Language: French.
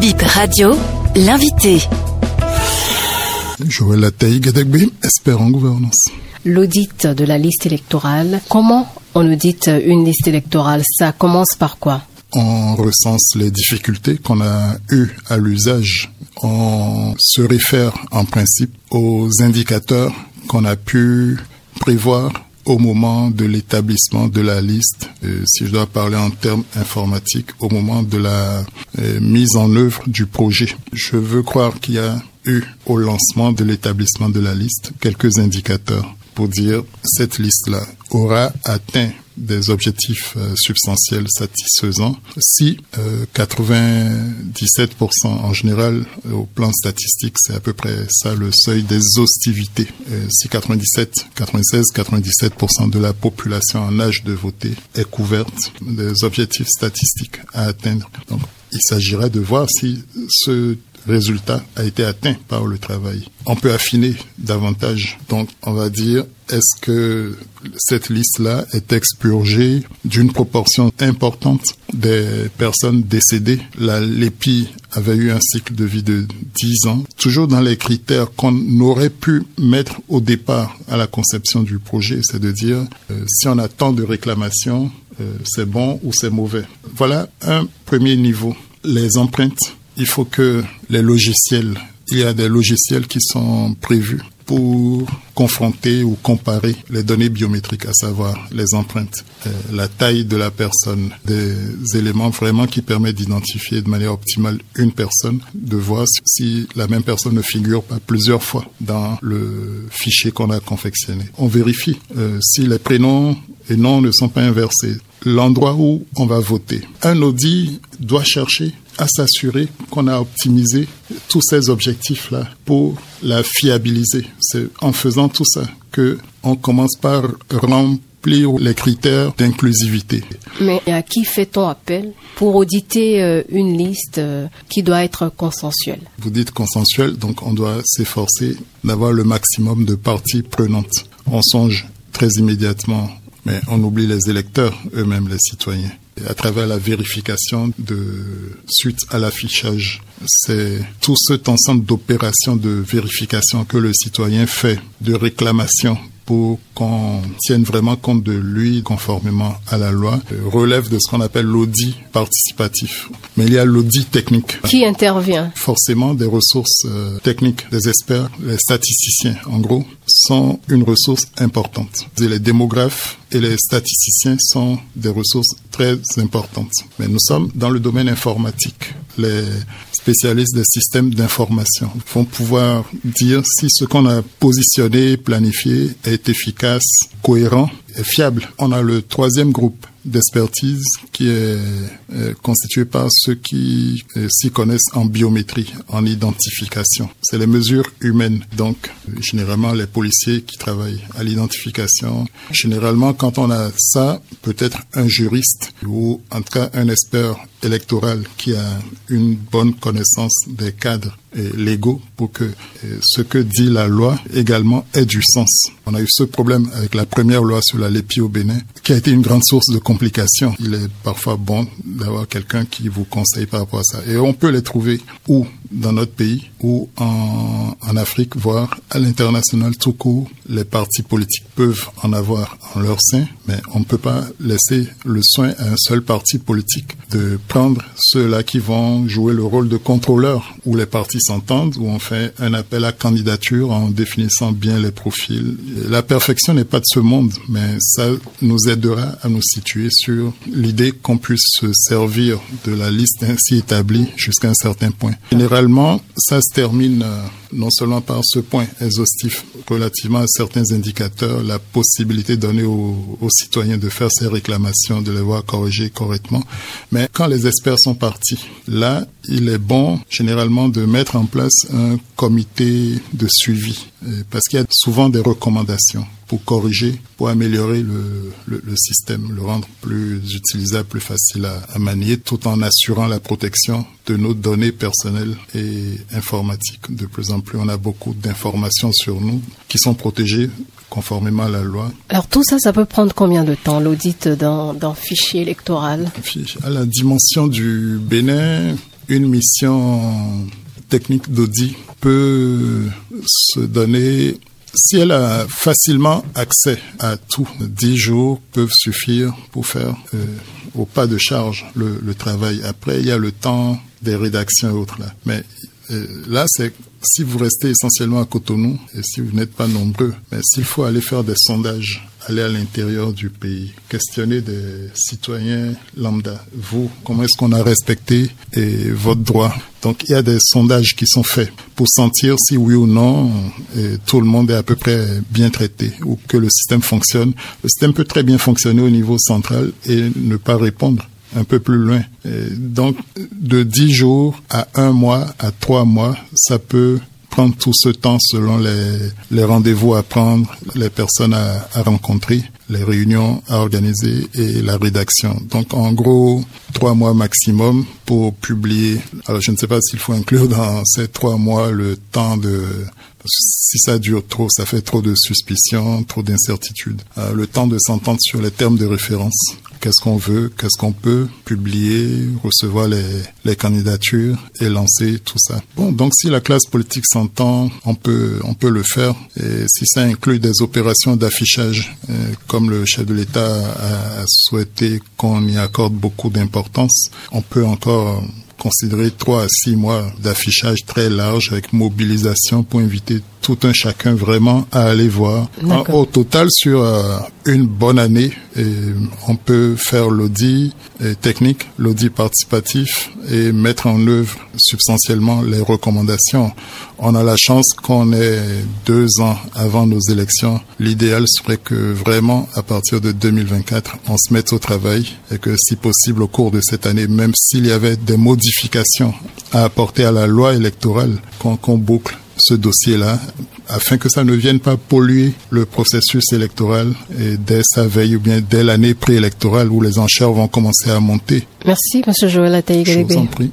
Bip Radio, l'invité. Joël Lataï Gadegbe, expert en gouvernance. L'audit de la liste électorale, comment on audite une liste électorale? Ça commence par quoi? On recense les difficultés qu'on a eues à l'usage. On se réfère en principe aux indicateurs qu'on a pu prévoir au moment de l'établissement de la liste, euh, si je dois parler en termes informatiques, au moment de la euh, mise en œuvre du projet. Je veux croire qu'il y a eu au lancement de l'établissement de la liste quelques indicateurs pour dire cette liste-là aura atteint des objectifs euh, substantiels satisfaisants. Si 97% euh, en général au plan statistique c'est à peu près ça le seuil d'exhaustivité euh, si 97 96 97% de la population en âge de voter est couverte des objectifs statistiques à atteindre. Donc il s'agirait de voir si ce résultat a été atteint par le travail. On peut affiner davantage. Donc, on va dire, est-ce que cette liste-là est expurgée d'une proportion importante des personnes décédées? La LEPI avait eu un cycle de vie de 10 ans, toujours dans les critères qu'on aurait pu mettre au départ à la conception du projet, c'est de dire euh, si on a tant de réclamations, euh, c'est bon ou c'est mauvais. Voilà un premier niveau. Les empreintes il faut que les logiciels, il y a des logiciels qui sont prévus pour confronter ou comparer les données biométriques, à savoir les empreintes, euh, la taille de la personne, des éléments vraiment qui permettent d'identifier de manière optimale une personne, de voir si la même personne ne figure pas plusieurs fois dans le fichier qu'on a confectionné. On vérifie euh, si les prénoms et noms ne sont pas inversés. L'endroit où on va voter. Un audit doit chercher à s'assurer qu'on a optimisé tous ces objectifs-là pour la fiabiliser. C'est en faisant tout ça que on commence par remplir les critères d'inclusivité. Mais à qui fait-on appel pour auditer euh, une liste euh, qui doit être consensuelle? Vous dites consensuelle, donc on doit s'efforcer d'avoir le maximum de parties prenantes. On songe très immédiatement, mais on oublie les électeurs eux-mêmes, les citoyens à travers la vérification suite à l'affichage. C'est tout cet ensemble d'opérations de vérification que le citoyen fait, de réclamation pour qu'on tienne vraiment compte de lui conformément à la loi, relève de ce qu'on appelle l'audit participatif. Mais il y a l'audit technique. Qui intervient? Forcément des ressources euh, techniques, des experts, les statisticiens en gros, sont une ressource importante. Les démographes et les statisticiens sont des ressources très importantes. Mais nous sommes dans le domaine informatique. Les spécialistes des systèmes d'information vont pouvoir dire si ce qu'on a positionné, planifié est efficace, cohérent fiable. On a le troisième groupe d'expertise qui est euh, constitué par ceux qui euh, s'y connaissent en biométrie, en identification. C'est les mesures humaines. Donc, généralement, les policiers qui travaillent à l'identification. Généralement, quand on a ça, peut-être un juriste ou en tout cas un expert électoral qui a une bonne connaissance des cadres légaux pour que ce que dit la loi également ait du sens. On a eu ce problème avec la première loi sur la lépi au Bénin qui a été une grande source de complications. Il est parfois bon d'avoir quelqu'un qui vous conseille par rapport à ça. Et on peut les trouver où dans notre pays? Ou en, Afrique, voire à l'international tout court. Les partis politiques peuvent en avoir en leur sein, mais on ne peut pas laisser le soin à un seul parti politique de prendre ceux-là qui vont jouer le rôle de contrôleur, où les partis s'entendent, où on fait un appel à candidature en définissant bien les profils. La perfection n'est pas de ce monde, mais ça nous aidera à nous situer sur l'idée qu'on puisse se servir de la liste ainsi établie jusqu'à un certain point. Généralement, ça termine euh, non seulement par ce point exhaustif relativement à certains indicateurs, la possibilité donnée aux, aux citoyens de faire ces réclamations, de les voir corrigées correctement, mais quand les experts sont partis, là, il est bon généralement de mettre en place un comité de suivi euh, parce qu'il y a souvent des recommandations pour corriger, pour améliorer le, le, le, système, le rendre plus utilisable, plus facile à, à, manier, tout en assurant la protection de nos données personnelles et informatiques. De plus en plus, on a beaucoup d'informations sur nous qui sont protégées conformément à la loi. Alors tout ça, ça peut prendre combien de temps, l'audit d'un fichier électoral? À la dimension du Bénin, une mission technique d'audit peut se donner si elle a facilement accès à tout, dix jours peuvent suffire pour faire euh, au pas de charge le, le, travail. Après, il y a le temps des rédactions et autres là. Mais euh, là, c'est si vous restez essentiellement à Cotonou et si vous n'êtes pas nombreux, mais s'il faut aller faire des sondages aller à l'intérieur du pays, questionner des citoyens lambda. Vous, comment est-ce qu'on a respecté et votre droit? Donc il y a des sondages qui sont faits pour sentir si oui ou non et tout le monde est à peu près bien traité ou que le système fonctionne. Le système peut très bien fonctionner au niveau central et ne pas répondre un peu plus loin. Et donc, de dix jours à un mois, à trois mois, ça peut prendre tout ce temps selon les, les rendez-vous à prendre, les personnes à, à, rencontrer, les réunions à organiser et la rédaction. Donc en gros, trois mois maximum pour publier. Alors je ne sais pas s'il faut inclure dans ces trois mois le temps de... Si ça dure trop, ça fait trop de suspicions, trop d'incertitudes. Euh, le temps de s'entendre sur les termes de référence qu'est-ce qu'on veut, qu'est-ce qu'on peut publier, recevoir les, les, candidatures et lancer tout ça. Bon, donc si la classe politique s'entend, on peut, on peut le faire. Et si ça inclut des opérations d'affichage, euh, comme le chef de l'État a, a souhaité qu'on y accorde beaucoup d'importance, on peut encore considérer trois à six mois d'affichage très large avec mobilisation pour inviter tout un chacun vraiment à aller voir. au total, sur euh, une bonne année, et on peut faire l'audit technique, l'audit participatif et mettre en œuvre substantiellement les recommandations. On a la chance qu'on ait deux ans avant nos élections. L'idéal serait que vraiment, à partir de 2024, on se mette au travail et que si possible, au cours de cette année, même s'il y avait des modifications à apporter à la loi électorale, qu'on boucle ce dossier-là afin que ça ne vienne pas polluer le processus électoral et dès sa veille ou bien dès l'année préélectorale où les enchères vont commencer à monter. Merci, Monsieur Joël Ataï. Je vous en prie.